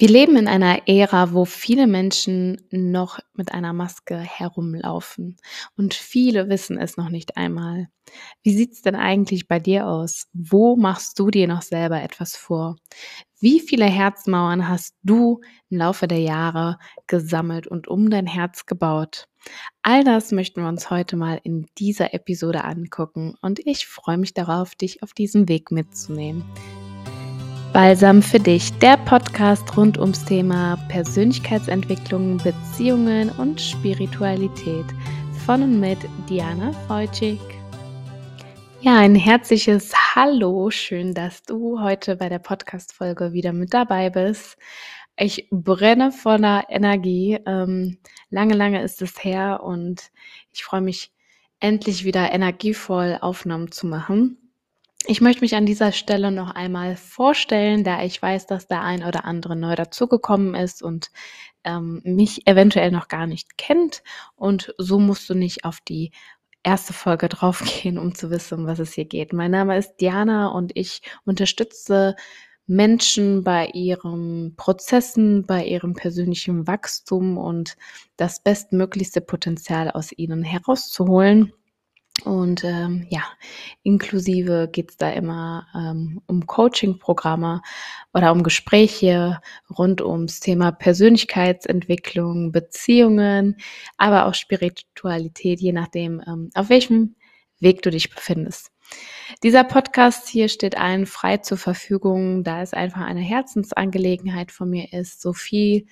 Wir leben in einer Ära, wo viele Menschen noch mit einer Maske herumlaufen und viele wissen es noch nicht einmal. Wie sieht's denn eigentlich bei dir aus? Wo machst du dir noch selber etwas vor? Wie viele Herzmauern hast du im Laufe der Jahre gesammelt und um dein Herz gebaut? All das möchten wir uns heute mal in dieser Episode angucken und ich freue mich darauf, dich auf diesem Weg mitzunehmen. Balsam für dich, der Podcast rund ums Thema Persönlichkeitsentwicklung, Beziehungen und Spiritualität von und mit Diana Feutschig. Ja, ein herzliches Hallo, schön, dass du heute bei der Podcast-Folge wieder mit dabei bist. Ich brenne voller Energie. Ähm, lange, lange ist es her und ich freue mich, endlich wieder energievoll Aufnahmen zu machen. Ich möchte mich an dieser Stelle noch einmal vorstellen, da ich weiß, dass der ein oder andere neu dazugekommen ist und ähm, mich eventuell noch gar nicht kennt. Und so musst du nicht auf die erste Folge draufgehen, um zu wissen, um was es hier geht. Mein Name ist Diana und ich unterstütze Menschen bei ihren Prozessen, bei ihrem persönlichen Wachstum und das bestmöglichste Potenzial aus ihnen herauszuholen. Und ähm, ja, inklusive geht es da immer ähm, um Coaching-Programme oder um Gespräche rund ums Thema Persönlichkeitsentwicklung, Beziehungen, aber auch Spiritualität, je nachdem, ähm, auf welchem Weg du dich befindest. Dieser Podcast hier steht allen frei zur Verfügung, da es einfach eine Herzensangelegenheit von mir ist, so viel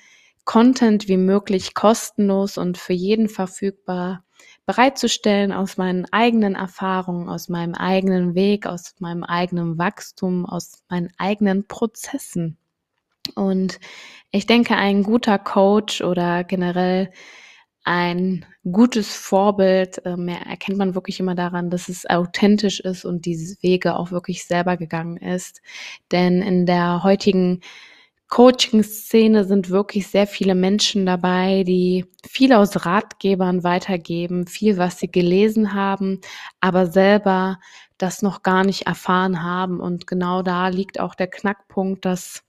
Content wie möglich kostenlos und für jeden verfügbar bereitzustellen aus meinen eigenen Erfahrungen, aus meinem eigenen Weg, aus meinem eigenen Wachstum, aus meinen eigenen Prozessen. Und ich denke, ein guter Coach oder generell ein gutes Vorbild äh, erkennt man wirklich immer daran, dass es authentisch ist und diese Wege auch wirklich selber gegangen ist. Denn in der heutigen Coaching-Szene sind wirklich sehr viele Menschen dabei, die viel aus Ratgebern weitergeben, viel, was sie gelesen haben, aber selber das noch gar nicht erfahren haben. Und genau da liegt auch der Knackpunkt, dass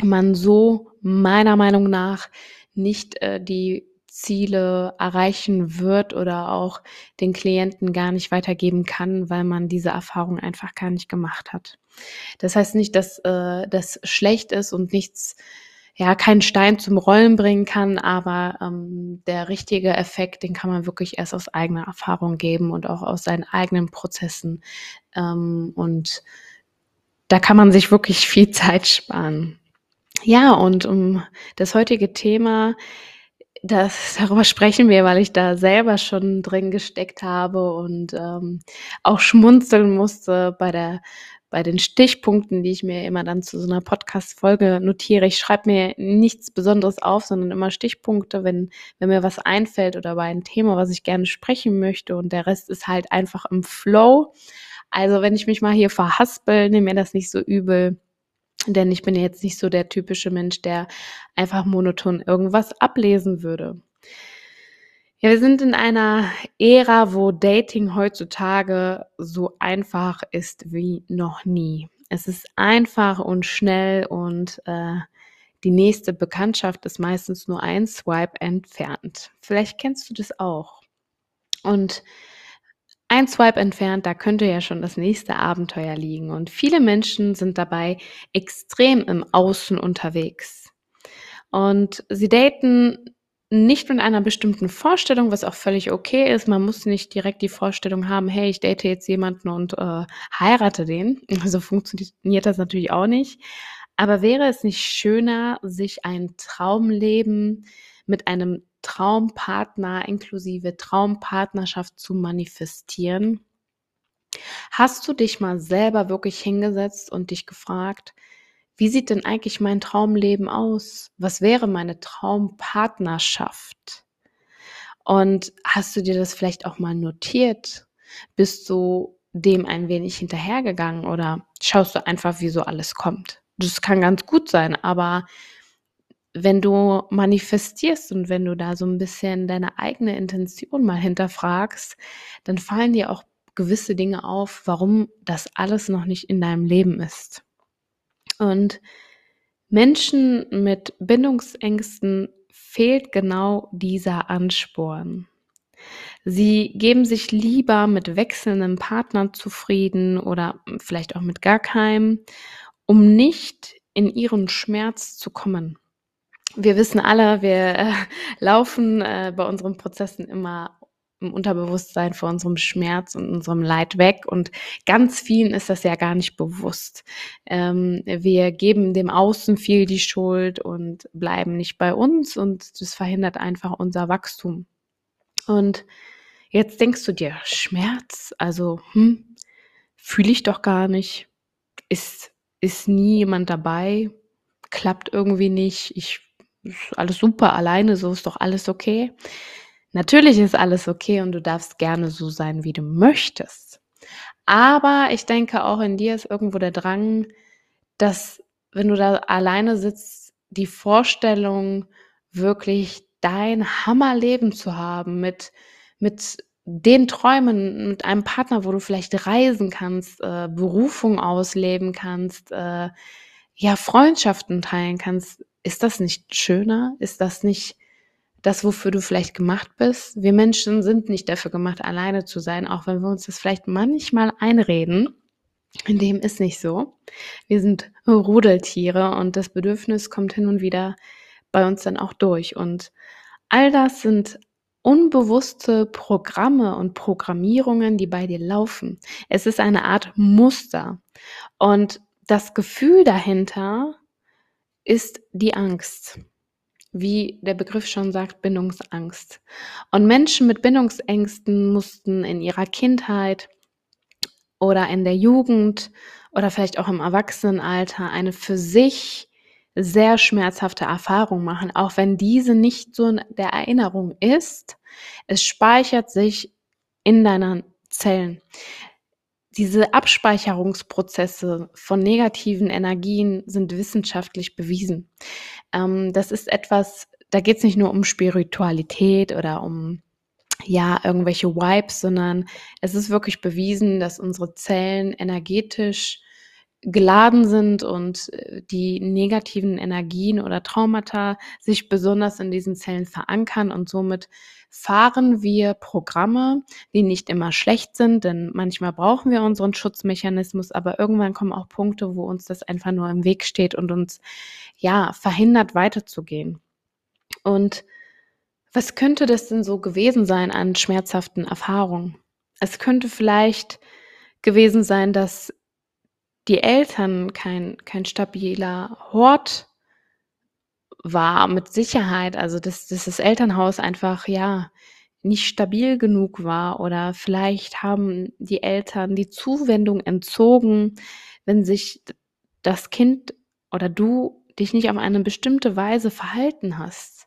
man so meiner Meinung nach nicht äh, die Ziele erreichen wird oder auch den Klienten gar nicht weitergeben kann, weil man diese Erfahrung einfach gar nicht gemacht hat. Das heißt nicht, dass äh, das schlecht ist und nichts, ja, keinen Stein zum Rollen bringen kann, aber ähm, der richtige Effekt, den kann man wirklich erst aus eigener Erfahrung geben und auch aus seinen eigenen Prozessen. Ähm, und da kann man sich wirklich viel Zeit sparen. Ja, und um das heutige Thema das, darüber sprechen wir, weil ich da selber schon drin gesteckt habe und ähm, auch schmunzeln musste bei der bei den Stichpunkten, die ich mir immer dann zu so einer Podcast-Folge notiere. Ich schreibe mir nichts Besonderes auf, sondern immer Stichpunkte, wenn, wenn mir was einfällt oder bei einem Thema, was ich gerne sprechen möchte. Und der Rest ist halt einfach im Flow. Also wenn ich mich mal hier verhaspel, nehme mir das nicht so übel. Denn ich bin jetzt nicht so der typische Mensch, der einfach monoton irgendwas ablesen würde. Ja, wir sind in einer Ära, wo Dating heutzutage so einfach ist wie noch nie. Es ist einfach und schnell und äh, die nächste Bekanntschaft ist meistens nur ein Swipe entfernt. Vielleicht kennst du das auch. Und ein Swipe entfernt, da könnte ja schon das nächste Abenteuer liegen. Und viele Menschen sind dabei extrem im Außen unterwegs. Und sie daten nicht mit einer bestimmten Vorstellung, was auch völlig okay ist. Man muss nicht direkt die Vorstellung haben, hey, ich date jetzt jemanden und äh, heirate den. So funktioniert das natürlich auch nicht. Aber wäre es nicht schöner, sich ein Traumleben mit einem Traumpartner inklusive Traumpartnerschaft zu manifestieren? Hast du dich mal selber wirklich hingesetzt und dich gefragt, wie sieht denn eigentlich mein Traumleben aus? Was wäre meine Traumpartnerschaft? Und hast du dir das vielleicht auch mal notiert? Bist du dem ein wenig hinterhergegangen oder schaust du einfach, wie so alles kommt? Das kann ganz gut sein, aber wenn du manifestierst und wenn du da so ein bisschen deine eigene Intention mal hinterfragst, dann fallen dir auch gewisse Dinge auf, warum das alles noch nicht in deinem Leben ist. Und Menschen mit Bindungsängsten fehlt genau dieser Ansporn. Sie geben sich lieber mit wechselnden Partnern zufrieden oder vielleicht auch mit gar keinem, um nicht in ihren Schmerz zu kommen. Wir wissen alle, wir, äh, laufen, äh, bei unseren Prozessen immer im Unterbewusstsein vor unserem Schmerz und unserem Leid weg und ganz vielen ist das ja gar nicht bewusst. Ähm, wir geben dem Außen viel die Schuld und bleiben nicht bei uns und das verhindert einfach unser Wachstum. Und jetzt denkst du dir: „Schmerz? Also, hm, fühle ich doch gar nicht. Ist ist nie jemand dabei, klappt irgendwie nicht. Ich ist alles super alleine, so ist doch alles okay.“ Natürlich ist alles okay und du darfst gerne so sein, wie du möchtest. Aber ich denke, auch in dir ist irgendwo der Drang, dass, wenn du da alleine sitzt, die Vorstellung, wirklich dein Hammerleben zu haben mit mit den Träumen, mit einem Partner, wo du vielleicht reisen kannst, äh, Berufung ausleben kannst, äh, ja, Freundschaften teilen kannst. Ist das nicht schöner? Ist das nicht das, wofür du vielleicht gemacht bist? Wir Menschen sind nicht dafür gemacht, alleine zu sein, auch wenn wir uns das vielleicht manchmal einreden. Dem ist nicht so. Wir sind Rudeltiere und das Bedürfnis kommt hin und wieder bei uns dann auch durch. Und all das sind unbewusste Programme und Programmierungen, die bei dir laufen. Es ist eine Art Muster. Und das Gefühl dahinter ist die Angst. Wie der Begriff schon sagt, Bindungsangst. Und Menschen mit Bindungsängsten mussten in ihrer Kindheit oder in der Jugend oder vielleicht auch im Erwachsenenalter eine für sich sehr schmerzhafte Erfahrung machen, auch wenn diese nicht so in der Erinnerung ist. Es speichert sich in deinen Zellen. Diese Abspeicherungsprozesse von negativen Energien sind wissenschaftlich bewiesen. Ähm, das ist etwas, da geht es nicht nur um Spiritualität oder um ja, irgendwelche Vibes, sondern es ist wirklich bewiesen, dass unsere Zellen energetisch geladen sind und äh, die negativen Energien oder Traumata sich besonders in diesen Zellen verankern und somit fahren wir Programme, die nicht immer schlecht sind, denn manchmal brauchen wir unseren Schutzmechanismus, aber irgendwann kommen auch Punkte, wo uns das einfach nur im Weg steht und uns ja verhindert weiterzugehen. Und was könnte das denn so gewesen sein an schmerzhaften Erfahrungen? Es könnte vielleicht gewesen sein, dass die Eltern kein kein stabiler Hort war mit Sicherheit, also dass dass das Elternhaus einfach, ja, nicht stabil genug war oder vielleicht haben die Eltern die Zuwendung entzogen, wenn sich das Kind oder du dich nicht auf eine bestimmte Weise verhalten hast.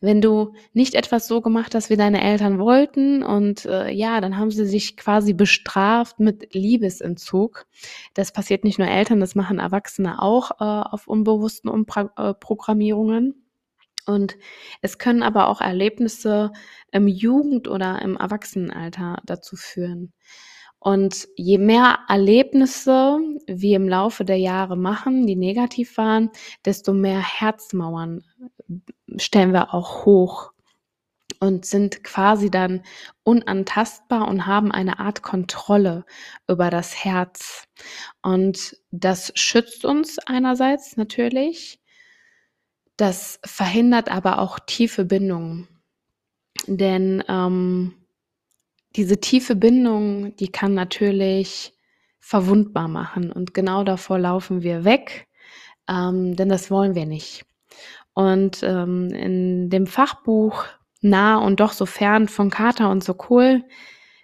Wenn du nicht etwas so gemacht hast, wie deine Eltern wollten und, äh, ja, dann haben sie sich quasi bestraft mit Liebesentzug. Das passiert nicht nur Eltern, das machen Erwachsene auch, äh, auf unbewussten Umpra äh. Und es können aber auch Erlebnisse im Jugend oder im Erwachsenenalter dazu führen. Und je mehr Erlebnisse wir im Laufe der Jahre machen, die negativ waren, desto mehr Herzmauern stellen wir auch hoch und sind quasi dann unantastbar und haben eine Art Kontrolle über das Herz. Und das schützt uns einerseits natürlich, das verhindert aber auch tiefe Bindungen. Denn ähm, diese tiefe Bindung, die kann natürlich verwundbar machen und genau davor laufen wir weg, ähm, denn das wollen wir nicht. Und ähm, in dem Fachbuch Nah und doch so fern von Carter und so cool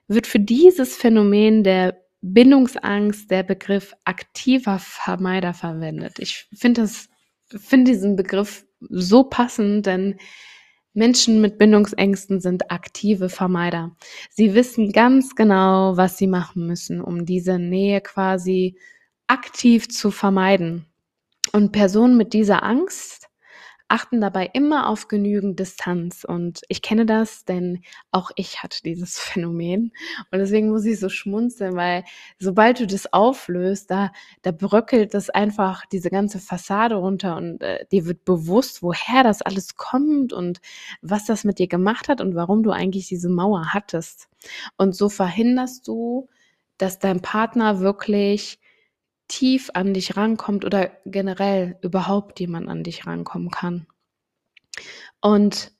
wird für dieses Phänomen der Bindungsangst der Begriff aktiver Vermeider verwendet. Ich finde das, finde diesen Begriff so passend, denn Menschen mit Bindungsängsten sind aktive Vermeider. Sie wissen ganz genau, was sie machen müssen, um diese Nähe quasi aktiv zu vermeiden. Und Personen mit dieser Angst achten dabei immer auf genügend Distanz. Und ich kenne das, denn auch ich hatte dieses Phänomen. Und deswegen muss ich so schmunzeln, weil sobald du das auflöst, da, da bröckelt das einfach diese ganze Fassade runter und äh, dir wird bewusst, woher das alles kommt und was das mit dir gemacht hat und warum du eigentlich diese Mauer hattest. Und so verhinderst du, dass dein Partner wirklich tief an dich rankommt oder generell überhaupt jemand an dich rankommen kann. Und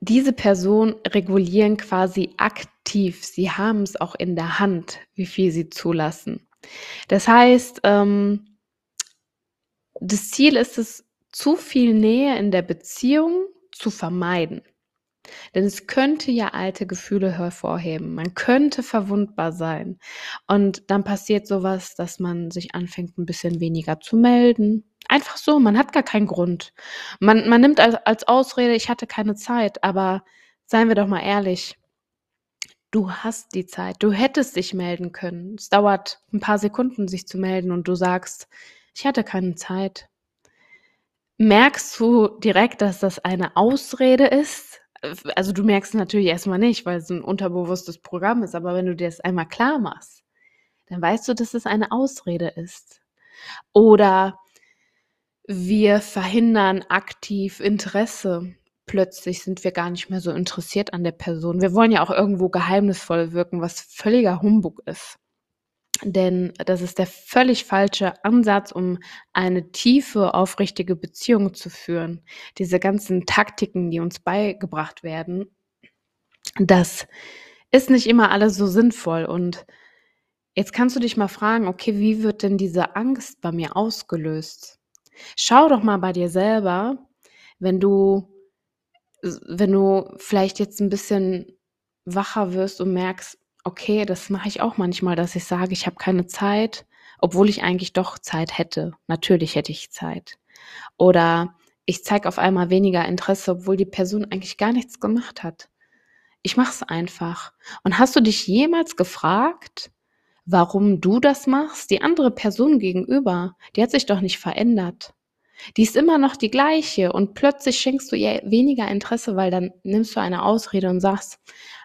diese Personen regulieren quasi aktiv. Sie haben es auch in der Hand, wie viel sie zulassen. Das heißt, ähm, das Ziel ist es, zu viel Nähe in der Beziehung zu vermeiden. Denn es könnte ja alte Gefühle hervorheben. Man könnte verwundbar sein. Und dann passiert sowas, dass man sich anfängt, ein bisschen weniger zu melden. Einfach so, man hat gar keinen Grund. Man, man nimmt als, als Ausrede, ich hatte keine Zeit, aber seien wir doch mal ehrlich. Du hast die Zeit. Du hättest dich melden können. Es dauert ein paar Sekunden, sich zu melden und du sagst, ich hatte keine Zeit. Merkst du direkt, dass das eine Ausrede ist? Also du merkst natürlich erstmal nicht, weil es ein unterbewusstes Programm ist, aber wenn du dir das einmal klar machst, dann weißt du, dass es eine Ausrede ist. Oder wir verhindern aktiv Interesse. Plötzlich sind wir gar nicht mehr so interessiert an der Person. Wir wollen ja auch irgendwo geheimnisvoll wirken, was völliger Humbug ist. Denn das ist der völlig falsche Ansatz, um eine tiefe, aufrichtige Beziehung zu führen. Diese ganzen Taktiken, die uns beigebracht werden, das ist nicht immer alles so sinnvoll. Und jetzt kannst du dich mal fragen, okay, wie wird denn diese Angst bei mir ausgelöst? Schau doch mal bei dir selber, wenn du, wenn du vielleicht jetzt ein bisschen wacher wirst und merkst, okay, das mache ich auch manchmal, dass ich sage, ich habe keine Zeit, obwohl ich eigentlich doch Zeit hätte. Natürlich hätte ich Zeit. Oder ich zeige auf einmal weniger Interesse, obwohl die Person eigentlich gar nichts gemacht hat. Ich mache es einfach. Und hast du dich jemals gefragt, warum du das machst? Die andere Person gegenüber, die hat sich doch nicht verändert. Die ist immer noch die gleiche und plötzlich schenkst du ihr weniger Interesse, weil dann nimmst du eine Ausrede und sagst,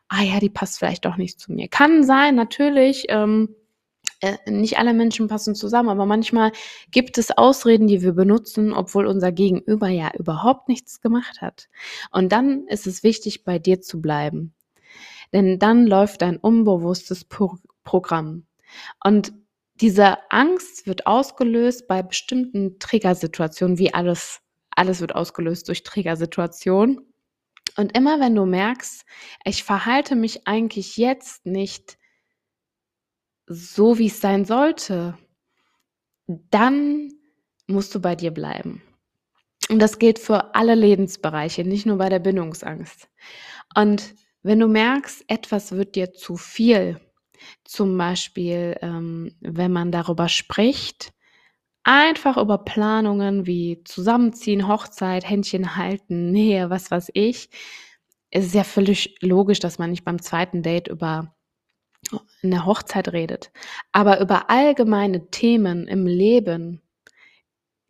ah ja, die passt vielleicht doch nicht zu mir. Kann sein, natürlich. Ähm, äh, nicht alle Menschen passen zusammen, aber manchmal gibt es Ausreden, die wir benutzen, obwohl unser Gegenüber ja überhaupt nichts gemacht hat. Und dann ist es wichtig, bei dir zu bleiben. Denn dann läuft ein unbewusstes Pro Programm. Und diese Angst wird ausgelöst bei bestimmten Triggersituationen, wie alles, alles wird ausgelöst durch Triggersituationen. Und immer wenn du merkst, ich verhalte mich eigentlich jetzt nicht so, wie es sein sollte, dann musst du bei dir bleiben. Und das gilt für alle Lebensbereiche, nicht nur bei der Bindungsangst. Und wenn du merkst, etwas wird dir zu viel, zum Beispiel, ähm, wenn man darüber spricht, einfach über Planungen wie Zusammenziehen, Hochzeit, Händchen halten, Nähe, was weiß ich. Es ist ja völlig logisch, dass man nicht beim zweiten Date über eine Hochzeit redet. Aber über allgemeine Themen im Leben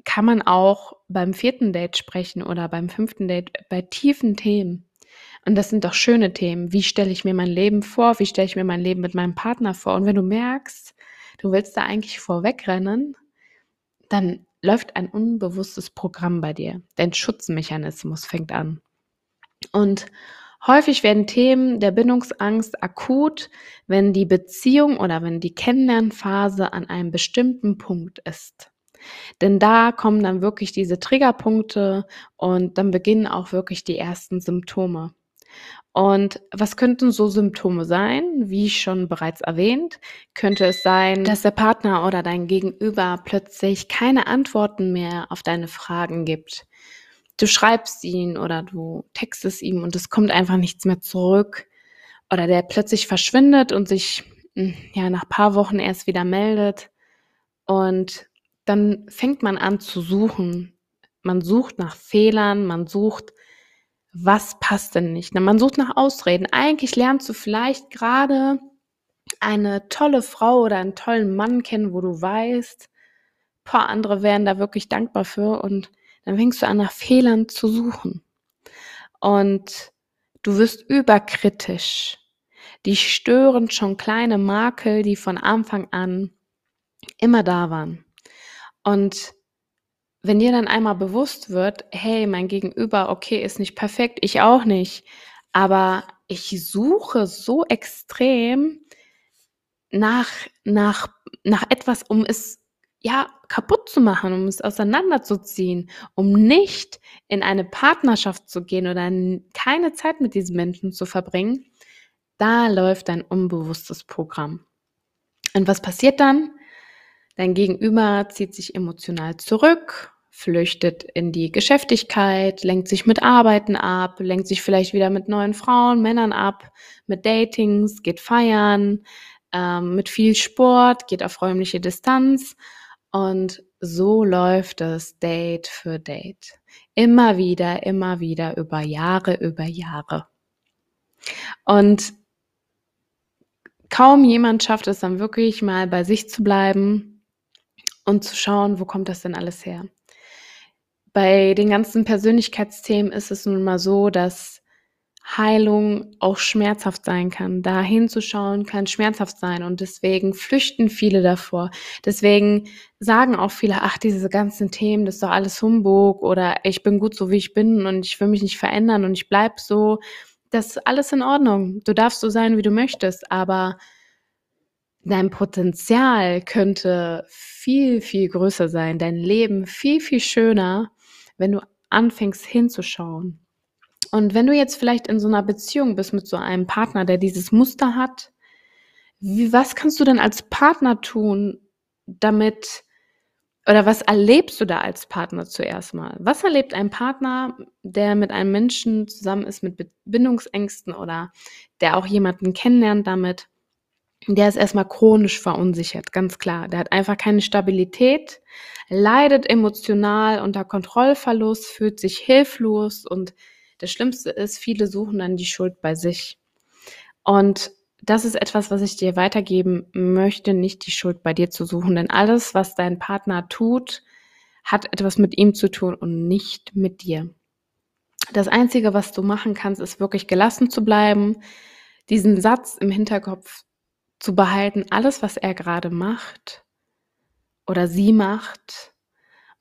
kann man auch beim vierten Date sprechen oder beim fünften Date bei tiefen Themen. Und das sind doch schöne Themen. Wie stelle ich mir mein Leben vor? Wie stelle ich mir mein Leben mit meinem Partner vor? Und wenn du merkst, du willst da eigentlich vorwegrennen, dann läuft ein unbewusstes Programm bei dir. Dein Schutzmechanismus fängt an. Und häufig werden Themen der Bindungsangst akut, wenn die Beziehung oder wenn die Kennenlernphase an einem bestimmten Punkt ist. Denn da kommen dann wirklich diese Triggerpunkte und dann beginnen auch wirklich die ersten Symptome. Und was könnten so Symptome sein? Wie schon bereits erwähnt, könnte es sein, dass der Partner oder dein Gegenüber plötzlich keine Antworten mehr auf deine Fragen gibt. Du schreibst ihn oder du textest ihm und es kommt einfach nichts mehr zurück. Oder der plötzlich verschwindet und sich hm, ja nach paar Wochen erst wieder meldet. Und dann fängt man an zu suchen. Man sucht nach Fehlern, man sucht was passt denn nicht? Man sucht nach Ausreden. Eigentlich lernst du vielleicht gerade eine tolle Frau oder einen tollen Mann kennen, wo du weißt, paar andere wären da wirklich dankbar für und dann fängst du an, nach Fehlern zu suchen. Und du wirst überkritisch. Die stören schon kleine Makel, die von Anfang an immer da waren. Und wenn dir dann einmal bewusst wird, hey, mein Gegenüber, okay, ist nicht perfekt, ich auch nicht, aber ich suche so extrem nach, nach, nach etwas, um es ja kaputt zu machen, um es auseinanderzuziehen, um nicht in eine Partnerschaft zu gehen oder keine Zeit mit diesen Menschen zu verbringen, da läuft ein unbewusstes Programm. Und was passiert dann? Dein Gegenüber zieht sich emotional zurück, flüchtet in die Geschäftigkeit, lenkt sich mit Arbeiten ab, lenkt sich vielleicht wieder mit neuen Frauen, Männern ab, mit Datings, geht feiern, ähm, mit viel Sport, geht auf räumliche Distanz. Und so läuft es Date für Date. Immer wieder, immer wieder, über Jahre, über Jahre. Und kaum jemand schafft es dann wirklich mal bei sich zu bleiben und zu schauen, wo kommt das denn alles her. Bei den ganzen Persönlichkeitsthemen ist es nun mal so, dass Heilung auch schmerzhaft sein kann. Da hinzuschauen kann schmerzhaft sein und deswegen flüchten viele davor. Deswegen sagen auch viele, ach, diese ganzen Themen, das ist doch alles Humbug oder ich bin gut so, wie ich bin und ich will mich nicht verändern und ich bleib so. Das ist alles in Ordnung. Du darfst so sein, wie du möchtest, aber dein Potenzial könnte viel, viel größer sein, dein Leben viel, viel schöner, wenn du anfängst hinzuschauen. Und wenn du jetzt vielleicht in so einer Beziehung bist mit so einem Partner, der dieses Muster hat, wie, was kannst du denn als Partner tun, damit, oder was erlebst du da als Partner zuerst mal? Was erlebt ein Partner, der mit einem Menschen zusammen ist mit Bindungsängsten oder der auch jemanden kennenlernt damit? Der ist erstmal chronisch verunsichert, ganz klar. Der hat einfach keine Stabilität, leidet emotional unter Kontrollverlust, fühlt sich hilflos und das Schlimmste ist, viele suchen dann die Schuld bei sich. Und das ist etwas, was ich dir weitergeben möchte, nicht die Schuld bei dir zu suchen, denn alles, was dein Partner tut, hat etwas mit ihm zu tun und nicht mit dir. Das Einzige, was du machen kannst, ist wirklich gelassen zu bleiben, diesen Satz im Hinterkopf zu behalten, alles, was er gerade macht oder sie macht,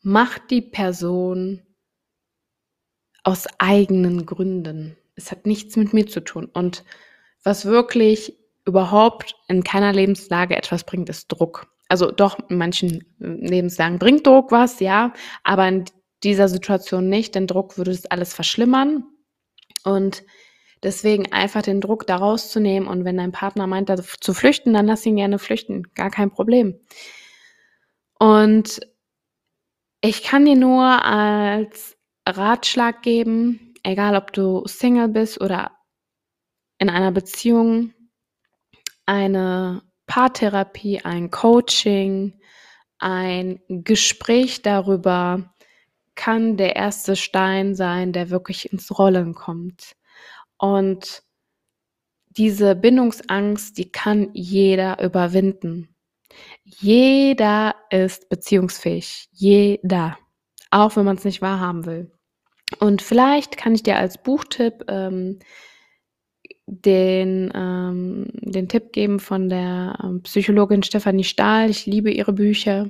macht die Person aus eigenen Gründen. Es hat nichts mit mir zu tun. Und was wirklich überhaupt in keiner Lebenslage etwas bringt, ist Druck. Also doch, in manchen Lebenslagen bringt Druck was, ja, aber in dieser Situation nicht, denn Druck würde es alles verschlimmern. Und Deswegen einfach den Druck da rauszunehmen und wenn dein Partner meint, da zu flüchten, dann lass ihn gerne flüchten. Gar kein Problem. Und ich kann dir nur als Ratschlag geben, egal ob du Single bist oder in einer Beziehung, eine Paartherapie, ein Coaching, ein Gespräch darüber kann der erste Stein sein, der wirklich ins Rollen kommt. Und diese Bindungsangst, die kann jeder überwinden. Jeder ist beziehungsfähig. Jeder. Auch wenn man es nicht wahrhaben will. Und vielleicht kann ich dir als Buchtipp ähm, den, ähm, den Tipp geben von der ähm, Psychologin Stefanie Stahl. Ich liebe ihre Bücher.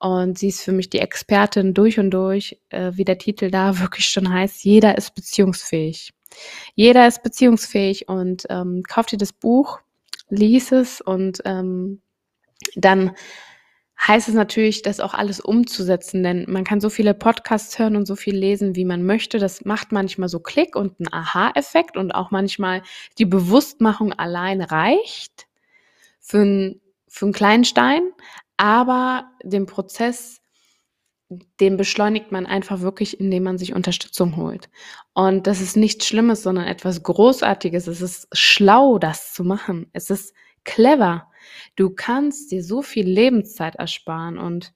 Und sie ist für mich die Expertin durch und durch, äh, wie der Titel da wirklich schon heißt, jeder ist beziehungsfähig. Jeder ist beziehungsfähig und ähm, kauf dir das Buch, lies es und ähm, dann heißt es natürlich, das auch alles umzusetzen, denn man kann so viele Podcasts hören und so viel lesen, wie man möchte. Das macht manchmal so Klick und einen Aha-Effekt und auch manchmal die Bewusstmachung allein reicht für, ein, für einen kleinen Stein, aber den Prozess den beschleunigt man einfach wirklich, indem man sich Unterstützung holt. Und das ist nichts Schlimmes, sondern etwas Großartiges. Es ist schlau, das zu machen. Es ist clever. Du kannst dir so viel Lebenszeit ersparen und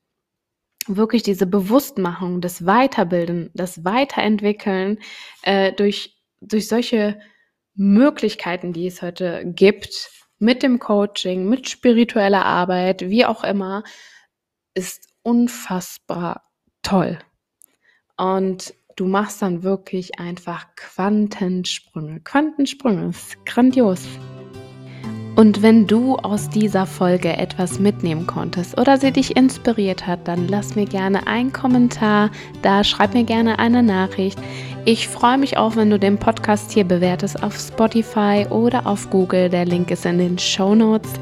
wirklich diese Bewusstmachung, das Weiterbilden, das Weiterentwickeln äh, durch, durch solche Möglichkeiten, die es heute gibt, mit dem Coaching, mit spiritueller Arbeit, wie auch immer, ist unfassbar toll. und du machst dann wirklich einfach Quantensprünge. Quantensprünge, ist grandios. Und wenn du aus dieser Folge etwas mitnehmen konntest oder sie dich inspiriert hat, dann lass mir gerne einen Kommentar da, schreib mir gerne eine Nachricht. Ich freue mich auch, wenn du den Podcast hier bewertest auf Spotify oder auf Google. Der Link ist in den Show Notes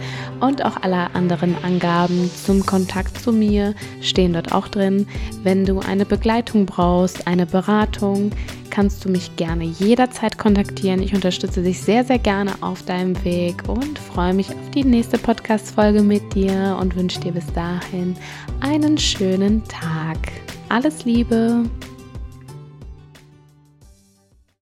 und auch alle anderen Angaben zum Kontakt zu mir stehen dort auch drin. Wenn du eine Begleitung brauchst, eine Beratung, kannst du mich gerne jederzeit kontaktieren. Ich unterstütze dich sehr, sehr gerne auf deinem Weg und freue mich auf die nächste Podcast-Folge mit dir und wünsche dir bis dahin einen schönen Tag. Alles Liebe!